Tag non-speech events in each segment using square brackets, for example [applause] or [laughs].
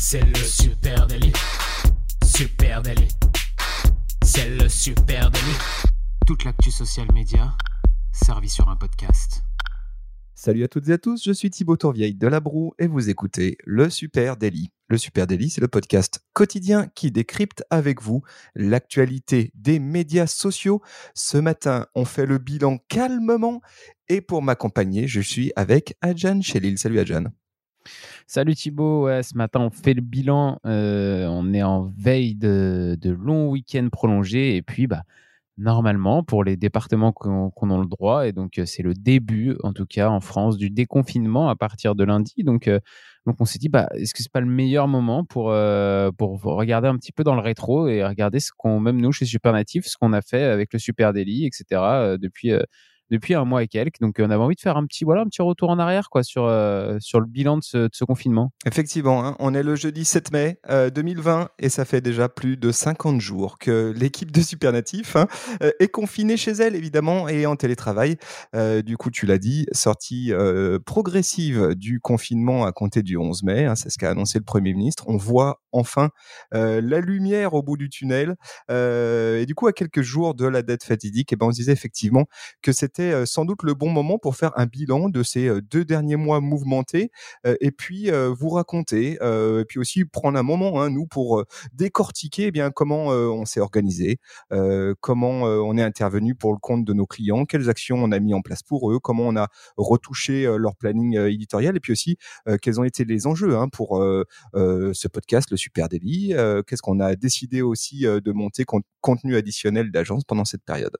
C'est le super délit. Super délit. C'est le super délit. Toute l'actu social média servie sur un podcast. Salut à toutes et à tous, je suis Thibaut Tourvieille de La Broue et vous écoutez Le Super Daily. Le Super Daily, c'est le podcast quotidien qui décrypte avec vous l'actualité des médias sociaux. Ce matin, on fait le bilan calmement et pour m'accompagner, je suis avec Adjan Chelil. Salut Adjan. Salut Thibaut, ce matin on fait le bilan, euh, on est en veille de, longs week-ends prolongés et puis bah, normalement pour les départements qu'on a le droit. Et donc, euh, c'est le début, en tout cas en France, du déconfinement à partir de lundi. Donc, euh, donc on s'est dit, bah, est-ce que c'est pas le meilleur moment pour, pour regarder un petit peu dans le rétro et regarder ce qu'on, même nous chez Supernatif, ce qu'on a fait avec le Super Daily, etc. depuis depuis un mois et quelques. Donc, on avait envie de faire un petit, voilà, un petit retour en arrière quoi, sur, euh, sur le bilan de ce, confinement. Effectivement, hein, on est le jeudi 7 mai 2020 euh, et ça fait déjà plus de 50 jours que l'équipe de Supernatif hein, euh, est confinée chez elle, évidemment, et en télétravail. du coup, tu l'as dit, sortie progressive du confinement à compter du 11 mai, hein, c'est ce qu'a annoncé le Premier ministre. On voit enfin la lumière au bout du tunnel. et du coup, à quelques jours de la dette fatidique, eh ben, on se disait effectivement que c'était sans doute le bon moment pour faire un bilan de ces deux derniers mois mouvementés et puis vous raconter, et puis aussi prendre un moment, hein, nous, pour décortiquer eh bien comment on s'est organisé, comment on est intervenu pour le compte de nos clients, quelles actions on a mis en place pour eux, comment on a retouché leur planning éditorial, et puis aussi quels ont été les enjeux hein, pour ce podcast, le Super Daily, qu'est-ce qu'on a décidé aussi de monter contenu additionnel d'agence pendant cette période.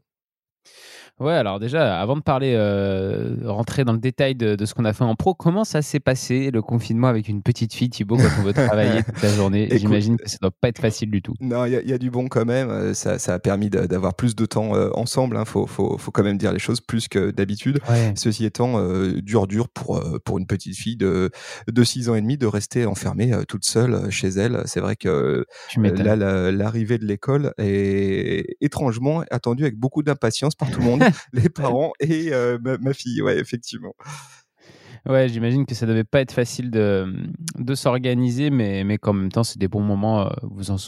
Ouais, alors déjà, avant de parler, euh, rentrer dans le détail de, de ce qu'on a fait en pro, comment ça s'est passé le confinement avec une petite fille, Thibaut, quand on veut travailler toute la journée? [laughs] J'imagine que ça doit pas être facile du tout. Non, il y, y, a du bon quand même. Euh, ça, ça a permis d'avoir plus de temps euh, ensemble. Il hein. faut, faut, faut, quand même dire les choses plus que d'habitude. Ceci étant, euh, dur, dur pour, pour une petite fille de, de 6 ans et demi de rester enfermée toute seule chez elle. C'est vrai que là, l'arrivée de l'école est étrangement attendue avec beaucoup d'impatience par tout le monde. [laughs] les parents et euh, ma, fille, ouais, effectivement. Ouais, j'imagine que ça devait pas être facile de, de s'organiser, mais, mais qu'en même temps, c'est des bons moments. Euh,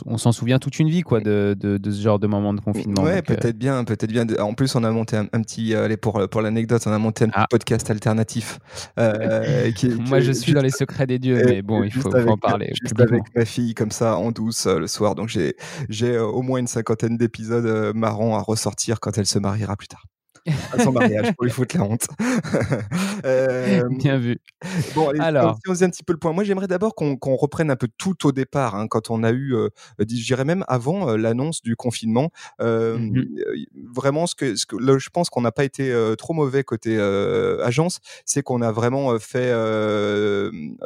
on s'en souvient toute une vie, quoi, de, de, de, ce genre de moment de confinement. Ouais, euh, peut-être bien, peut-être bien. En plus, on a monté un, petit, allez, pour, pour l'anecdote, on a monté un petit ah. podcast alternatif. [laughs] Moi, je suis dans les secrets des dieux, [laughs] mais bon, il faut, en parler. Juste avec ma fille, comme ça, en douce, le soir. Donc, j'ai, j'ai au moins une cinquantaine d'épisodes marrants à ressortir quand elle se mariera plus tard à son mariage pour lui foutre la honte. [laughs] euh, Bien vu. Bon, allez, Alors, si on faisait un petit peu le point, moi j'aimerais d'abord qu'on reprenne un peu tout au départ, hein, quand on a eu, euh, je dirais même avant euh, l'annonce du confinement. Euh, mmh Vraiment, ce que, ce que je pense qu'on n'a pas été trop mauvais côté agence, c'est qu'on a vraiment fait,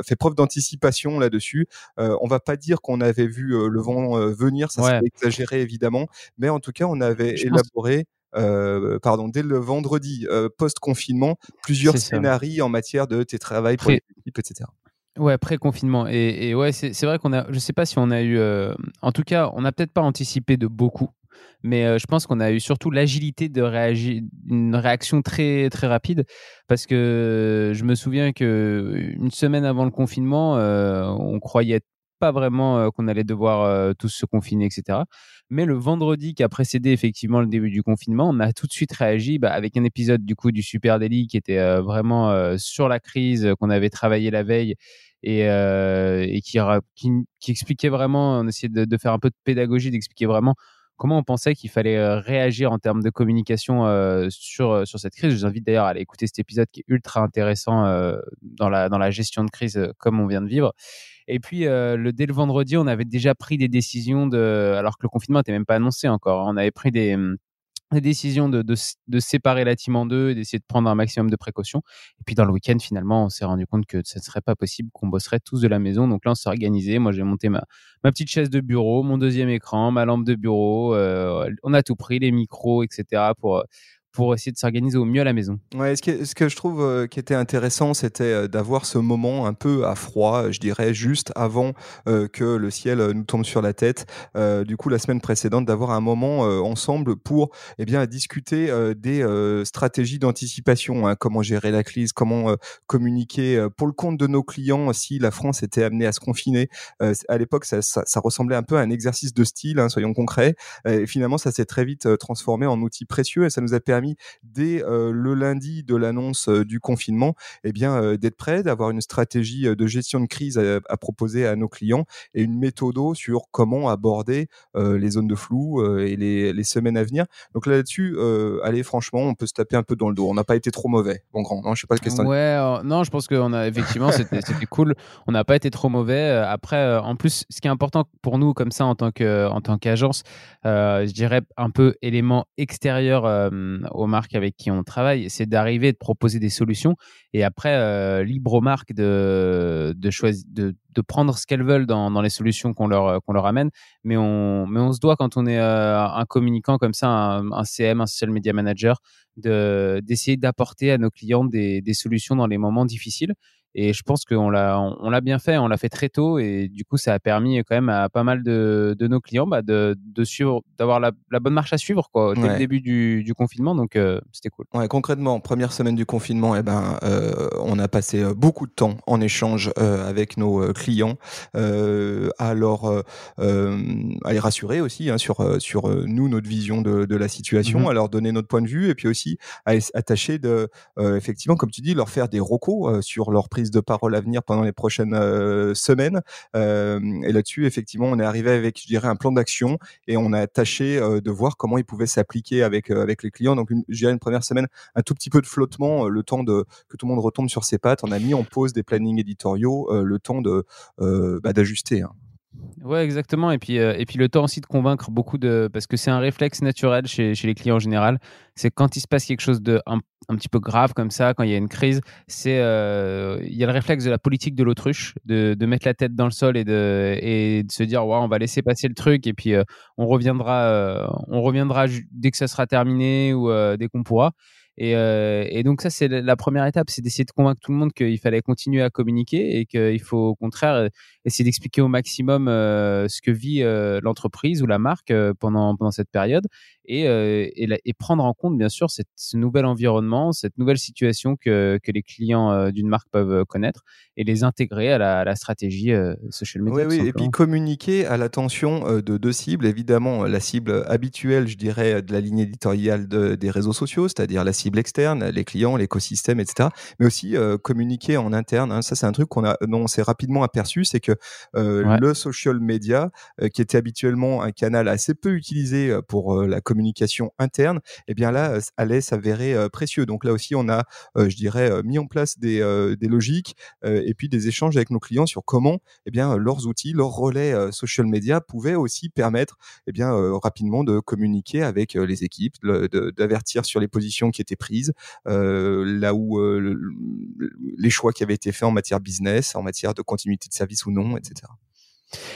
fait preuve d'anticipation là-dessus. on va pas dire qu'on avait vu le vent venir, ça serait exagéré évidemment, mais en tout cas on avait élaboré. Euh, pardon, dès le vendredi euh, post-confinement, plusieurs scénarios en matière de tes travail pour l'équipe, etc. Ouais, pré-confinement. Et, et, ouais, c'est vrai qu'on a, je sais pas si on a eu, euh, en tout cas, on n'a peut-être pas anticipé de beaucoup, mais je pense qu'on a eu surtout l'agilité de réagir, une réaction très très rapide, parce que je me souviens que une semaine avant le confinement, on croyait pas vraiment qu'on allait devoir tous se confiner, etc. Mais le vendredi qui a précédé effectivement le début du confinement, on a tout de suite réagi bah, avec un épisode du coup du Super Daily qui était vraiment sur la crise qu'on avait travaillé la veille et, qui, expliquait vraiment, on essayait de, de faire un peu de pédagogie, d'expliquer vraiment comment on pensait qu'il fallait réagir en termes de communication sur, sur cette crise. Je vous invite d'ailleurs à aller écouter cet épisode qui est ultra intéressant dans, la, dans la gestion de crise comme on vient de vivre. Et puis, euh, le, dès le vendredi, on avait déjà pris des décisions de, alors que le confinement n'était même pas annoncé encore. Hein. On avait pris des, hum, décisions de, de, séparer la team en deux et d'essayer de prendre un maximum de précautions. Et puis dans le week-end, finalement, on s'est rendu compte que ce ne serait pas possible, qu'on bosserait tous de la maison. Donc là, on s'est organisé. Moi, j'ai monté ma, ma petite chaise de bureau, mon deuxième écran, ma lampe de bureau. Euh, on a tout pris, les micros, etc. pour pour essayer de s'organiser au mieux à la maison. Ouais, ce, que, je trouve euh, qui était intéressant, c'était euh, d'avoir ce moment un peu à froid, je dirais, juste avant euh, que le ciel nous tombe sur la tête. du coup, la semaine précédente, d'avoir un moment ensemble pour eh bien, discuter des stratégies d'anticipation, hein, comment gérer la crise, comment communiquer pour le compte de nos clients si la France était amenée à se confiner. à l'époque, ça, ressemblait un peu à un exercice de style, hein, soyons concrets. et finalement, ça s'est très vite transformé en outil précieux et ça nous a permis dès le lundi de l'annonce du confinement, eh bien d'être prêt, d'avoir une stratégie de gestion de crise à, proposer à nos clients et une méthode sur comment aborder les zones de flou et les, semaines à venir. Donc là-dessus, allez, franchement, on peut se taper un peu dans le dos. On n'a pas été trop mauvais, bon grand. Non, je sais pas ce que Ouais, non, je pense qu'on a effectivement, c'était cool. On n'a pas été trop mauvais. Après, en plus, ce qui est important pour nous, comme ça, en tant que en tant qu'agence, je dirais un peu élément extérieur aux marques avec qui on travaille, c'est d'arriver de proposer des solutions et après, euh, libre aux marques de, de, choisir, de, prendre ce qu'elles veulent dans, les solutions qu'on leur, qu'on leur amène. Mais on, mais on se doit, quand on est euh, un communicant comme ça, un, CM, un social media manager, d'essayer d'apporter à nos clients des, des solutions dans les moments difficiles. Et je pense qu'on l'a, on, l'a bien fait, on l'a fait très tôt, et du coup, ça a permis quand même à pas mal de, de nos clients bah, de, de suivre, d'avoir la, la, bonne marche à suivre quoi, dès le début du, du confinement. Donc, euh, c'était cool. Ouais, concrètement, première semaine du confinement, eh ben, euh, on a passé euh, beaucoup de temps en échange avec nos clients, à leur, à les rassurer aussi hein, sur, sur nous, notre vision de, de la situation, mmh à leur donner notre point de vue, et puis aussi à, à tâcher de, effectivement, comme tu dis, leur faire des recos sur leur prise de parole à venir pendant les prochaines euh, semaines. Euh, et là-dessus, effectivement, on est arrivé avec, je dirais, un plan d'action et on a tâché euh, de voir comment il pouvait s'appliquer avec avec les clients. Donc, une, je dirais une première semaine, un tout petit peu de flottement, le temps de que tout le monde retombe sur ses pattes. On a mis en pause des plannings éditoriaux, le temps de bah, d'ajuster. Hein. Ouais, exactement. Et puis, et puis le temps aussi de convaincre beaucoup de. Parce que c'est un réflexe naturel chez, les clients en général. C'est quand il se passe quelque chose de un, petit peu grave comme ça, quand il y a une crise, c'est il y a le réflexe de la politique de l'autruche, de, mettre la tête dans le sol et de, se dire ouais, on va laisser passer le truc et puis on reviendra, on reviendra dès que ça sera terminé ou dès qu'on pourra. Et, euh, et, donc ça, c'est la première étape, c'est d'essayer de convaincre tout le monde qu'il fallait continuer à communiquer et qu'il faut au contraire essayer d'expliquer au maximum euh, ce que vit euh, l'entreprise ou la marque pendant, pendant cette période et, et, et, prendre en compte bien sûr cette, ce nouvel environnement, cette nouvelle situation que, que les clients d'une marque peuvent connaître et les intégrer à la, à la stratégie social media. Oui, oui. et puis communiquer à l'attention de deux cibles, évidemment la cible habituelle, je dirais, de la ligne éditoriale de, des réseaux sociaux, c'est-à-dire la cible externe, les clients, l'écosystème, etc. Mais aussi euh, communiquer en interne. Hein. Ça, c'est un truc qu'on a, dont on s'est rapidement aperçu, c'est que euh, le social media, euh, qui était habituellement un canal assez peu utilisé pour la communication interne, eh bien là, allait s'avérer précieux. Donc là aussi, on a, je dirais, mis en place des, des logiques et puis des échanges avec nos clients sur comment, eh bien, leurs outils, leurs relais social media pouvaient aussi permettre, eh bien, rapidement de communiquer avec les équipes, d'avertir sur les positions qui étaient prises, euh, là où euh, les choix qui avaient été faits en matière business, en matière de continuité de service ou non, etc.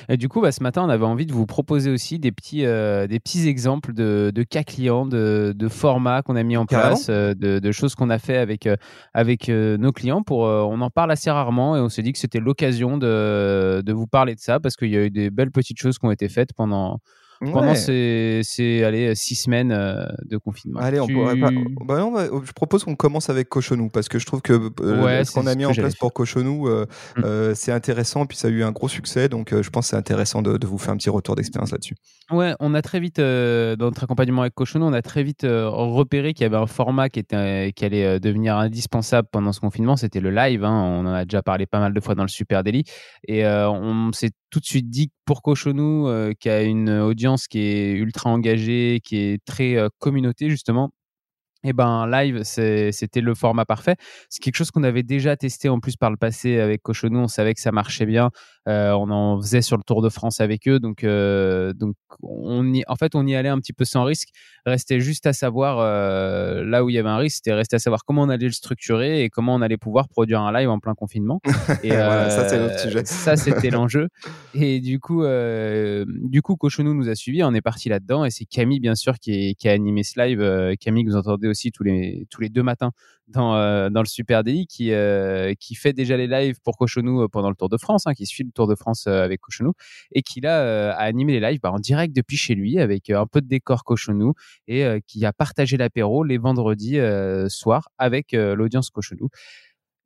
Et du coup, bah, ce matin, on avait envie de vous proposer aussi des petits, euh, des petits exemples de, de, cas clients, de, de formats qu'on a mis en place, de, de, choses qu'on a fait avec, avec nos clients. Pour, on en parle assez rarement et on s'est dit que c'était l'occasion de, de vous parler de ça parce qu'il y a eu des belles petites choses qui ont été faites pendant, pendant ces, ces six semaines euh, de confinement. Allez, on pourrait pas... bah non, bah, je propose qu'on commence avec Cochonou parce que je trouve que euh, ce qu'on a mis en place pour Cochonou, euh, mmh. c'est intéressant. Puis ça a eu un gros succès, donc je pense que c'est intéressant de, de, vous faire un petit retour d'expérience là-dessus. Ouais, on a très vite, dans notre accompagnement avec Cochonou, on a très vite repéré qu'il y avait un format qui, était, qui allait devenir indispensable pendant ce confinement. C'était le live. Hein. On en a déjà parlé pas mal de fois dans le Super Daily. Et on s'est tout de suite dit pour Cochonou, euh, qui a une audience qui est ultra engagée, qui est très euh, communauté justement, et eh ben live c'était le format parfait. C'est quelque chose qu'on avait déjà testé en plus par le passé avec Cochonou. On savait que ça marchait bien. Euh, on en faisait sur le Tour de France avec eux. Donc euh, donc on y en fait on y allait un petit peu sans risque. Restait juste à savoir euh, là où il y avait un risque c'était rester à savoir comment on allait le structurer et comment on allait pouvoir produire un live en plein confinement. [laughs] Et ça c'est notre sujet. ça c'était l'enjeu. Et du coup du coup Cochonou nous a suivis. On est parti là dedans et c'est Camille bien sûr qui, qui a animé ce live. Camille que vous entendez aussi tous les tous les deux matins dans dans le Super Daily, qui qui fait déjà les lives pour Cochonou pendant le Tour de France, hein, qui suit le Tour de France avec Cochonou et qui là a animé les lives bah, en direct depuis chez lui avec un peu de décor Cochonou et qui a partagé l'apéro les vendredis soirs avec l'audience Cochonou.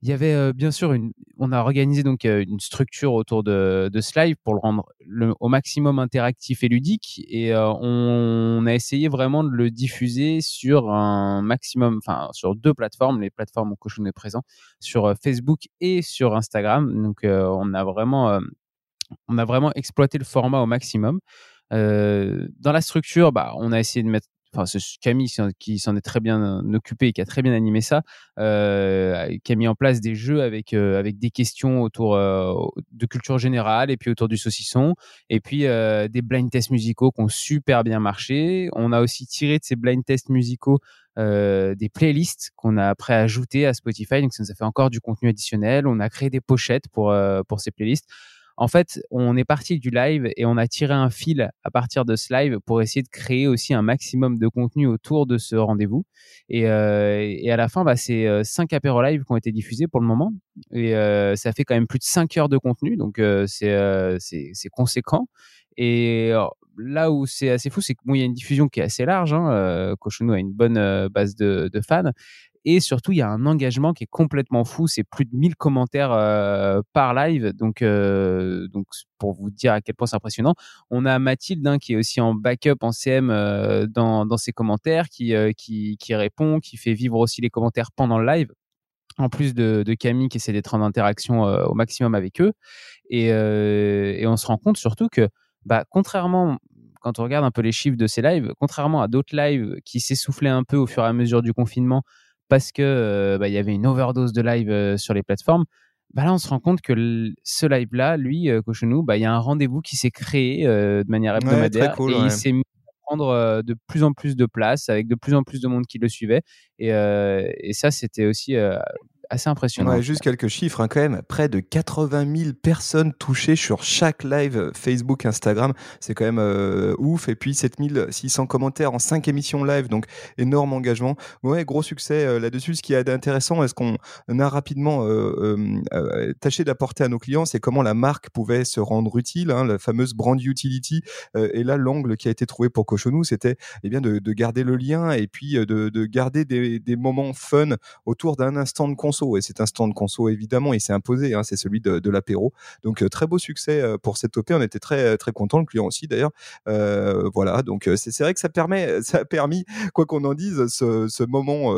Il y avait bien sûr une, on a organisé donc une structure autour de, de ce live pour le rendre au maximum interactif et ludique et on, a essayé vraiment de le diffuser sur un maximum, enfin sur deux plateformes, les plateformes où Cochon est présent, sur Facebook et sur Instagram. Donc on a vraiment, on a vraiment exploité le format au maximum. Dans la structure, bah, on a essayé de mettre enfin Camille qui s'en est très bien euh, occupé et qui a très bien animé ça, euh, qui a mis en place des jeux avec euh, avec des questions autour de culture générale et puis autour du saucisson et puis des blind tests musicaux qui ont super bien marché. On a aussi tiré de ces blind tests musicaux des playlists qu'on a après ajoutées à Spotify, donc ça nous a fait encore du contenu additionnel. On a créé des pochettes pour pour ces playlists. En fait, on est parti du live et on a tiré un fil à partir de ce live pour essayer de créer aussi un maximum de contenu autour de ce rendez-vous. Et, euh, à la fin, bah, c'est euh, cinq apéros live qui ont été diffusés pour le moment. Et euh, ça fait quand même plus de cinq heures de contenu, donc c'est conséquent. Et là où c'est assez fou, c'est qu'il y a une diffusion qui est assez large. Hein, euh, a une bonne base de, fans et surtout il y a un engagement qui est complètement fou c'est plus de 1000 commentaires euh, par live. Donc euh, donc pour vous dire à quel point c'est impressionnant. On a Mathilde hein, qui est aussi en backup en CM euh, dans, dans ses commentaires qui, qui, qui répond qui fait vivre aussi les commentaires pendant le live. En plus de, Camille qui essaie d'être en interaction au maximum avec eux. Et, et on se rend compte surtout que bah, contrairement quand on regarde un peu les chiffres de ces lives, contrairement à d'autres lives qui s'essoufflaient un peu au fur et à mesure du confinement, parce que euh, bah, il y avait une overdose de live euh, sur les plateformes. Bah là, on se rend compte que ce live-là, lui, euh, Cochenou, bah, il y a un rendez-vous qui s'est créé de manière hebdomadaire et il s'est mis à prendre de plus en plus de place avec de plus en plus de monde qui le suivait. Et, et ça, c'était aussi assez impressionnant. juste quelques chiffres hein, quand même. Près de 80 000 personnes touchées sur chaque live Facebook, Instagram. C'est quand même euh, ouf. Et puis 7600 commentaires en 5 émissions live. Donc énorme engagement. Ouais, gros succès euh, là-dessus. Ce qui est intéressant, est-ce qu'on a rapidement euh, tâché d'apporter à nos clients, c'est comment la marque pouvait se rendre utile, hein, la fameuse brand utility. et là, l'angle qui a été trouvé pour Cochonou, c'était eh bien de, garder le lien et puis de, de garder des, moments fun autour d'un instant de conso et cet instant de conso évidemment il s'est imposé hein, c'est celui de, l'apéro. Donc euh, très beau succès euh, pour cette OP on était très très content le client aussi d'ailleurs. Euh, voilà donc c'est vrai que ça permet [laughs] ça a permis quoi qu'on en dise ce, moment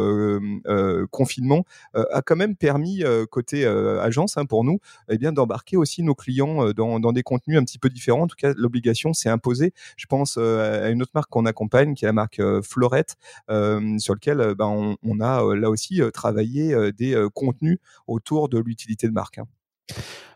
confinement a quand même permis côté agence hein, pour nous eh bien d'embarquer aussi nos clients dans, des contenus un petit peu différents. En tout cas l'obligation s'est imposée. Je pense à une autre marque qu'on accompagne qui est la marque Florette sur lequel ben, on, a là aussi travaillé des contenu autour de l'utilité de marque. Hein.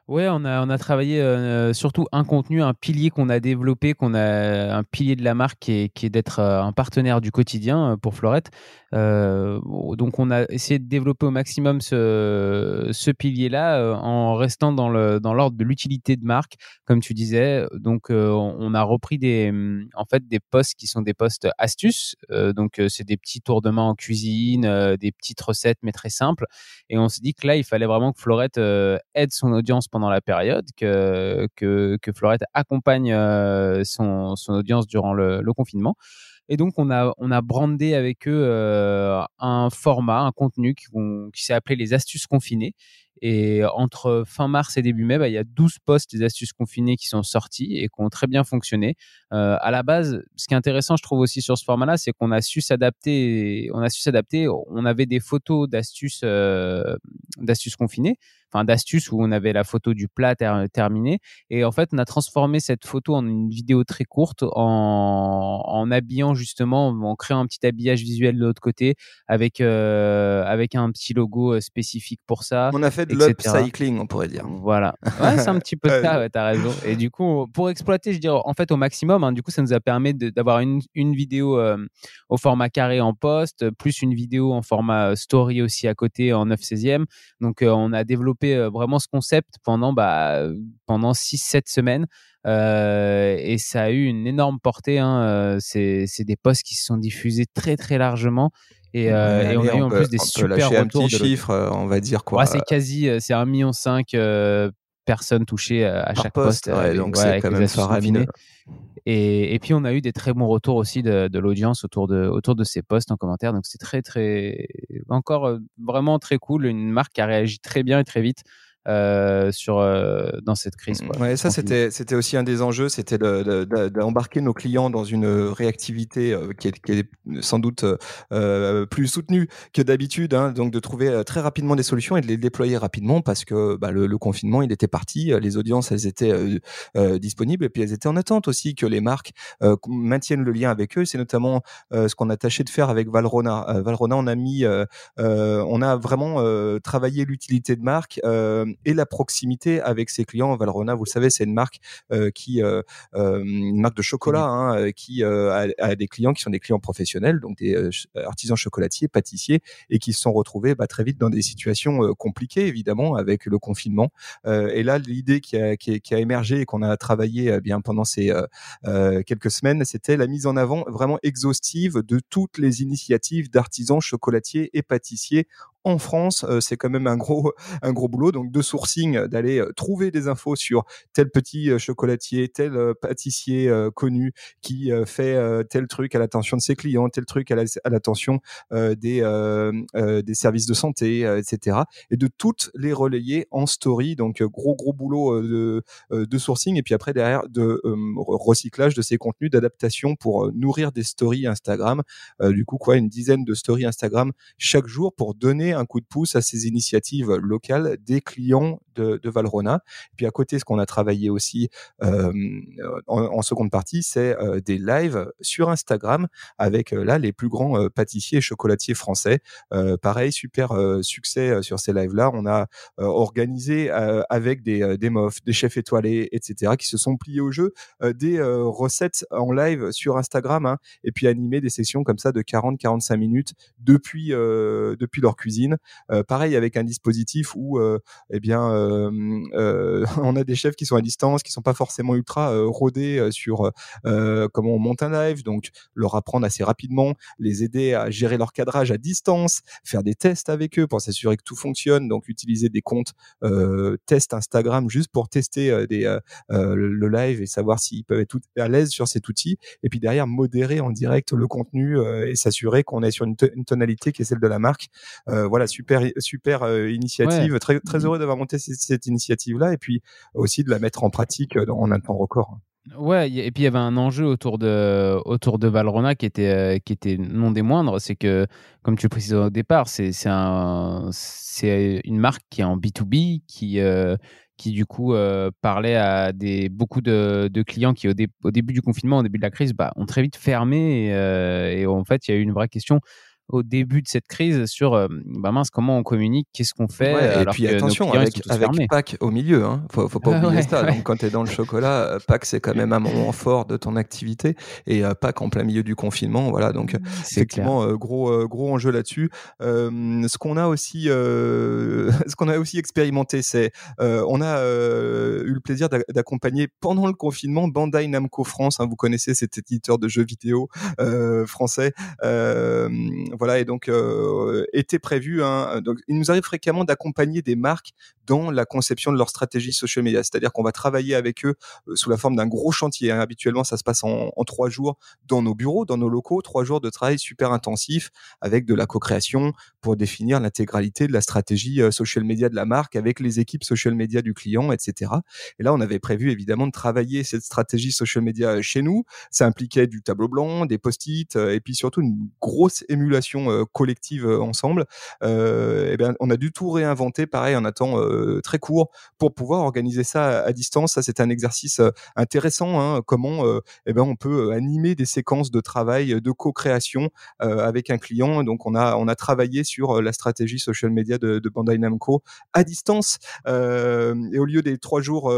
Ouais, on a, on a travaillé euh, surtout un contenu, un pilier qu'on a développé, qu'on a un pilier de la marque qui est, qui est d'être euh, un partenaire du quotidien euh, pour Florette. Donc on a essayé de développer au maximum ce, ce pilier-là en restant dans le dans l'ordre de l'utilité de marque, comme tu disais. Donc on a repris des en fait des postes qui sont des postes astuces. donc c'est des petits tours de main en cuisine, des petites recettes mais très simples. Et on s'est dit que là il fallait vraiment que Florette aide son audience la période, que, que, Florette accompagne euh, son, son, audience durant le, confinement. Et donc, on a, on a brandé avec eux euh, un format, un contenu qui s'est appelé les astuces confinées. Et entre fin mars et début mai, bah, il y a 12 posts des astuces confinées qui sont sortis et qui ont très bien fonctionné. Euh, à la base, ce qui est intéressant, je trouve aussi sur ce format-là, c'est qu'on a su s'adapter. On a su s'adapter. On avait des photos d'astuces, euh, d'astuces confinées enfin d'astuces où on avait la photo du plat terminé. Et en fait, on a transformé cette photo en une vidéo très courte en, en habillant justement, en créant un petit habillage visuel de l'autre côté avec euh, avec un petit logo euh, spécifique pour ça. On a fait de l'upcycling, on pourrait dire. Voilà. Ouais, c'est un petit peu [laughs] ça. Ouais, T'as raison. Et du coup, pour exploiter, je dirais en fait au maximum. Hein, du coup, ça nous a permis d'avoir une, une vidéo euh, au format carré en poste, plus une vidéo en format story aussi à côté en 9 16e. Donc, on a développé euh, vraiment ce concept pendant bah, pendant 6-7 semaines. Euh, et ça a eu une énorme portée. Hein. Euh, c'est des posts qui se sont diffusés très très largement Et, euh, on a eu en plus des super retours. Un petit chiffre, on va dire quoi. c'est quasi, c'est 1,5 million personnes touchées à chaque poste. donc c'est quand même faramineux. Et, et, puis on a eu des très bons retours aussi de, de l'audience autour de, autour de ces posts en commentaire. Donc c'est très, très, encore vraiment très cool. Une marque qui a réagi très bien et très vite euh, sur, euh, dans cette crise. Ouais, ça, c'était, c'était aussi un des enjeux, c'était d'embarquer nos clients dans une réactivité euh, qui, est, qui, est, sans doute plus soutenue que d'habitude, hein, donc de trouver très rapidement des solutions et de les déployer rapidement parce que bah, le, confinement, il était parti, les audiences, elles étaient disponibles et puis elles étaient en attente aussi que les marques maintiennent le lien avec eux. C'est notamment ce qu'on a tâché de faire avec Valrona. Valrona, on a mis, on a vraiment travaillé l'utilité de marque et la proximité avec ses clients. Valrhona, vous le savez, c'est une marque euh, qui, euh, euh, une marque de chocolat, hein, qui a, des clients qui sont des clients professionnels, donc des artisans chocolatiers, pâtissiers, et qui se sont retrouvés bah, très vite dans des situations compliquées, évidemment, avec le confinement. et là, l'idée qui a, qui, qui a, émergé et qu'on a travaillé bien pendant ces quelques semaines, c'était la mise en avant vraiment exhaustive de toutes les initiatives d'artisans chocolatiers et pâtissiers en France, c'est quand même un gros, [laughs] un gros boulot. Donc, de sourcing, d'aller trouver des infos sur tel petit chocolatier, tel pâtissier connu qui fait tel truc à l'attention de ses clients, tel truc à l'attention des, des services de santé, etc. Et de toutes les relayer en story. Donc, gros, gros boulot de, de sourcing. Et puis après, derrière, de recyclage de ces contenus, d'adaptation pour nourrir des stories Instagram. du coup, quoi, une dizaine de stories Instagram chaque jour pour donner un coup de pouce à ces initiatives locales des clients de, de Valrhona. Puis à côté, ce qu'on a travaillé aussi euh, en, seconde partie, c'est euh, des lives sur Instagram avec euh, là les plus grands pâtissiers et chocolatiers français. pareil, super succès sur ces lives-là. On a organisé avec des, des mofs, des chefs étoilés, etc., qui se sont pliés au jeu des recettes en live sur Instagram hein, et puis animé des sessions comme ça de 40-45 minutes depuis, depuis leur cuisine euh, pareil avec un dispositif où, euh, eh bien, euh, [laughs] on a des chefs qui sont à distance, qui sont pas forcément ultra rodés sur comment on monte un live, donc leur apprendre assez rapidement, les aider à gérer leur cadrage à distance, faire des tests avec eux pour s'assurer que tout fonctionne, donc utiliser des comptes test Instagram juste pour tester le live et savoir s'ils peuvent être à l'aise sur cet outil, et puis derrière modérer en direct le contenu et s'assurer qu'on est sur une, tonalité qui est celle de la marque. Voilà super, super euh, initiative. Très, très heureux d'avoir monté cette, initiative-là et puis aussi de la mettre en pratique euh, en un temps record. Ouais, et puis il y avait un enjeu autour de, autour de Valrona qui était, euh, qui était non des moindres. C'est que, comme tu le précises au départ, c'est un, une marque qui est en B2B, qui, qui du coup parlait à des, beaucoup de, de clients qui, au, au, début du confinement, au début de la crise, bah, ont très vite fermé. Et, et en fait, il y a eu une vraie question au début de cette crise sur euh, bah mince comment on communique, qu'est-ce qu'on fait. et puis attention avec, avec Pâques au milieu, hein. faut, faut pas [laughs] oublier ça. Donc quand tu es dans le chocolat, euh, Pâques c'est quand même un moment fort de ton activité et euh, Pâques en plein milieu du confinement, voilà. Donc effectivement gros gros enjeu là-dessus. ce qu'on a aussi [laughs] ce qu'on a aussi expérimenté, c'est on a eu le plaisir d'accompagner pendant le confinement Bandai Namco France. Hein, vous connaissez cet éditeur de jeux vidéo français voilà, et donc euh, était prévu. Il nous arrive fréquemment d'accompagner des marques dans la conception de leur stratégie social media. C'est-à-dire qu'on va travailler avec eux euh, sous la forme d'un gros chantier. Hein. Habituellement, ça se passe en, en, trois jours dans nos bureaux, dans nos locaux, trois jours de travail super intensif avec de la co-création pour définir l'intégralité de la stratégie euh, social media de la marque avec les équipes social media du client, etc. Et là, on avait prévu évidemment de travailler cette stratégie social media chez nous. Ça impliquait du tableau blanc, des post-it, et puis surtout une grosse émulation euh, collective euh, ensemble, euh, eh bien, on a du tout réinventer, pareil, en un temps très court, pour pouvoir organiser ça à, distance. Ça, c'est un exercice intéressant. Hein, comment eh ben, on peut animer des séquences de travail, de co-création avec un client. Donc, on a, on a travaillé sur la stratégie social media de, Bandai Namco à distance. et au lieu des trois jours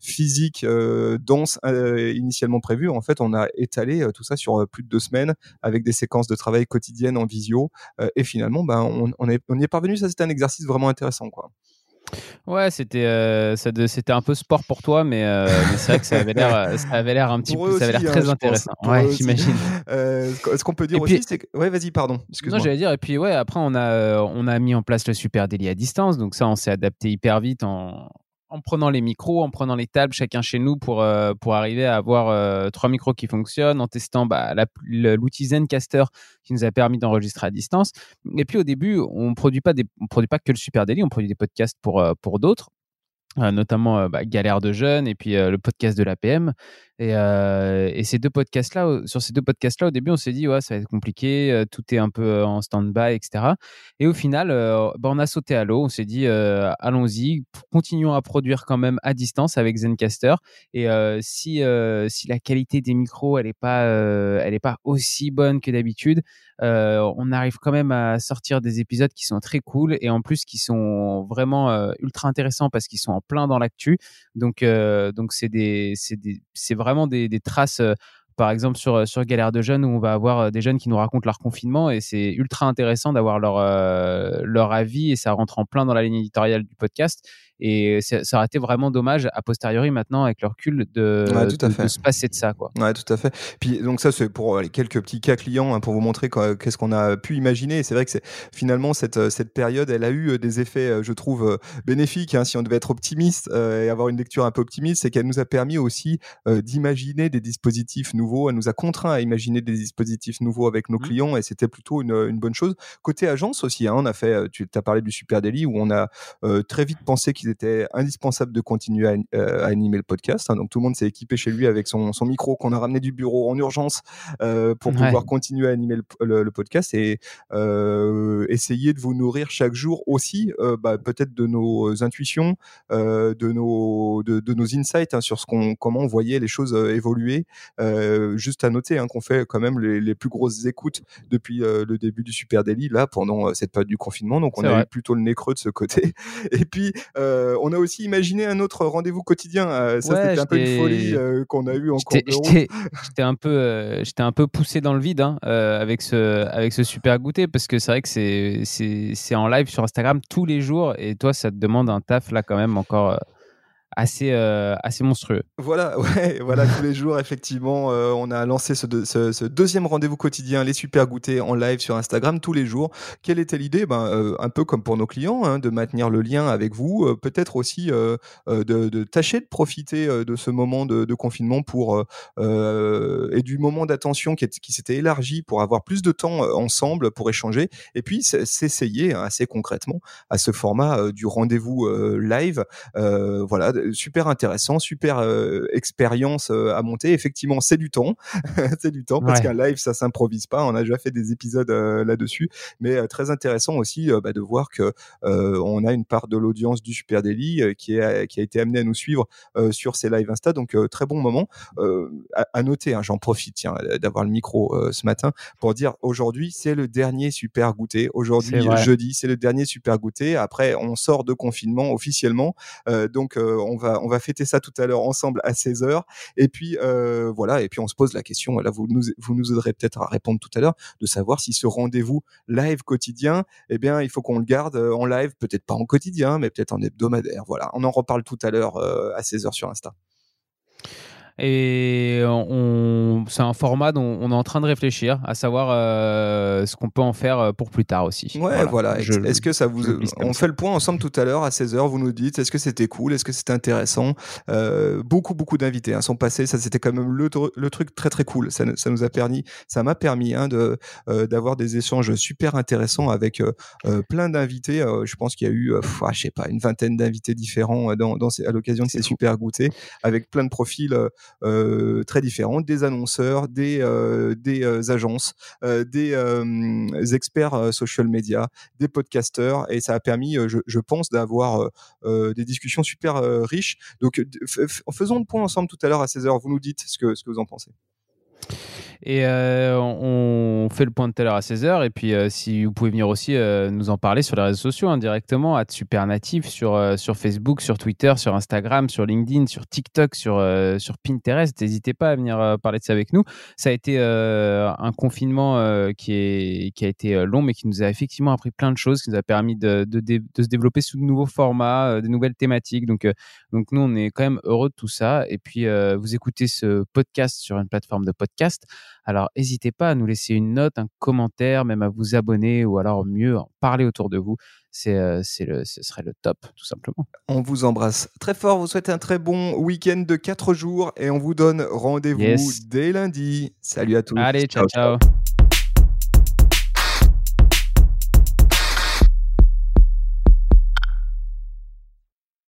physiques denses initialement prévus, en fait, on a étalé tout ça sur plus de deux semaines avec des séquences de travail quotidienne en visio. Euh, et finalement, ben, on, on, est, on y est parvenu. Ça, c'était un exercice vraiment intéressant. Quoi. Ouais, c'était euh, c'était un peu sport pour toi, mais, euh, [laughs] mais c'est vrai que ça avait l'air ça avait l'air un petit peu ça avait l'air hein, très intéressant. Ouais, j'imagine. [laughs] ce qu'on peut dire aussi, c'est que ouais, vas-y, pardon. Non, j'allais dire et puis ouais, après on a on a mis en place le super délit à distance, donc ça on s'est adapté hyper vite en en prenant les micros, en prenant les tables chacun chez nous pour, euh, pour arriver à avoir euh, trois micros qui fonctionnent, en testant bah, l'outil Zencaster qui nous a permis d'enregistrer à distance. Et puis au début, on ne produit, pas que le Super Daily, on produit des podcasts pour, euh, pour d'autres. Notamment bah, Galère de jeunes et puis le podcast de l'APM. Et, et, ces deux podcasts-là, sur ces deux podcasts-là, au début, on s'est dit, ouais, ça va être compliqué, tout est un peu en stand-by, etc. Et au final, bah, on a sauté à l'eau, on s'est dit, allons-y, continuons à produire quand même à distance avec Zencaster. Et si, si la qualité des micros, elle n'est pas, pas aussi bonne que d'habitude, on arrive quand même à sortir des épisodes qui sont très cool et en plus qui sont vraiment ultra intéressants parce qu'ils sont en plein dans l'actu. Donc, donc c'est vraiment des, traces euh, par exemple sur, euh, sur Galère de Jeunes où on va avoir euh, des jeunes qui nous racontent leur confinement et c'est ultra intéressant d'avoir leur, leur avis et ça rentre en plein dans la ligne éditoriale du podcast. Et ça aurait été vraiment dommage, a posteriori, maintenant, avec le recul, de, se passer de ça. Quoi. Ouais, tout à fait. Puis, donc, ça, c'est pour les quelques petits cas clients, hein, pour vous montrer qu'est-ce qu'on a pu imaginer. Et c'est vrai que finalement, cette, cette période, elle a eu des effets, je trouve, bénéfiques. Hein, si on devait être optimiste et avoir une lecture un peu optimiste, c'est qu'elle nous a permis aussi d'imaginer des dispositifs nouveaux. Elle nous a contraints à imaginer des dispositifs nouveaux avec nos mmh. clients et c'était plutôt une, une, bonne chose. Côté agence aussi, hein, on a fait, tu as parlé du Super Daily où on a très vite pensé qu'il était indispensable de continuer à, euh, animer le podcast. Hein. donc tout le monde s'est équipé chez lui avec son, micro qu'on a ramené du bureau en urgence euh, pour pouvoir continuer à animer le, podcast et euh, essayer de vous nourrir chaque jour aussi, bah, peut-être de nos intuitions, de nos de, nos insights hein, sur ce qu'on comment on voyait les choses évoluer. juste à noter hein, qu'on fait quand même les, plus grosses écoutes depuis le début du Super Daily là pendant cette période du confinement. Donc on a eu plutôt le nez creux de ce côté. [laughs] Et puis euh, on a aussi imaginé un autre rendez-vous quotidien. Euh, ça, c'était un peu une folie euh, qu'on a eu en cours de J'étais [laughs] un peu, j'étais un peu poussé dans le vide hein, avec ce, avec ce super goûter parce que c'est vrai que c'est, c'est, en live sur Instagram tous les jours et toi, ça te demande un taf là quand même encore assez, euh, assez monstrueux. Voilà, [laughs] ouais, voilà, tous les jours, effectivement, euh, on a lancé ce, deuxième rendez-vous quotidien, les super goûters en live sur Instagram tous les jours. Quelle était l'idée? Ben, euh, Un peu comme pour nos clients, hein, de maintenir le lien avec vous, peut-être aussi de, tâcher de profiter de ce moment de, de confinement pour et du moment d'attention qui, qui s'était élargi pour avoir plus de temps ensemble pour échanger et puis s'essayer hein, assez concrètement à ce format du rendez-vous live. voilà, super intéressant, super euh, expérience euh, à monter. Effectivement, c'est du temps, [laughs] c'est du temps parce qu'un live ça s'improvise pas. On a déjà fait des épisodes euh, là-dessus, mais très intéressant aussi bah, de voir que on a une part de l'audience du Super Daily qui, est, qui a été amenée à nous suivre sur ces lives Insta. Donc très bon moment. À, noter, hein, j'en profite d'avoir le micro ce matin pour dire aujourd'hui c'est le dernier super goûter. Aujourd'hui jeudi c'est le dernier super goûter. Après on sort de confinement officiellement, donc on on va on va fêter ça tout à l'heure ensemble à 16h et puis euh, voilà et puis on se pose la question là vous nous vous nous aiderez peut-être à répondre tout à l'heure de savoir si ce rendez-vous live quotidien eh bien il faut qu'on le garde euh, en live peut-être pas en quotidien mais peut-être en hebdomadaire voilà on en reparle tout à l'heure euh, à 16h sur Insta. Et on, c'est un format dont on est en train de réfléchir, à savoir euh, ce qu'on peut en faire euh, pour plus tard aussi. Ouais, voilà. Est-ce que ça vous. On fait le point ensemble tout à l'heure à 16h, vous nous dites est-ce que c'était cool, est-ce que c'était intéressant? Euh, Beaucoup, beaucoup d'invités hein, sont passés. Ça, c'était quand même le, le, truc très, très cool. Ça, ça nous a permis, ça m'a permis hein, de, d'avoir des échanges super intéressants avec plein d'invités. je pense qu'il y a eu, je sais pas, une vingtaine d'invités différents dans, dans à l'occasion de ces super goûters, avec plein de profils. Euh, très différents, des annonceurs, des, euh, des euh, agences, des experts social media, des podcasteurs, et ça a permis, je, pense, d'avoir des discussions super riches. Donc, faisons le point ensemble tout à l'heure à 16h. Vous nous dites ce que, ce que vous en pensez. Et euh, on fait le point de tout à l'heure à 16h. Et puis, euh, si vous pouvez venir aussi euh, nous en parler sur les réseaux sociaux hein, directement, à Supernatif, sur, sur Facebook, sur Twitter, sur Instagram, sur LinkedIn, sur TikTok, sur, sur Pinterest. N'hésitez pas à venir parler de ça avec nous. Ça a été un confinement qui, est, qui a été long, mais qui nous a effectivement appris plein de choses, qui nous a permis de, de, de se développer sous de nouveaux formats, de nouvelles thématiques. Donc, donc, nous, on est quand même heureux de tout ça. Et puis, vous écoutez ce podcast sur une plateforme de podcast. Alors, n'hésitez pas à nous laisser une note, un commentaire, même à vous abonner ou alors mieux en parler autour de vous. C'est, euh, le, ce serait le top, tout simplement. On vous embrasse très fort, vous souhaite un très bon week-end de 4 jours et on vous donne rendez-vous dès lundi. Salut à tous. Allez, ciao. ciao.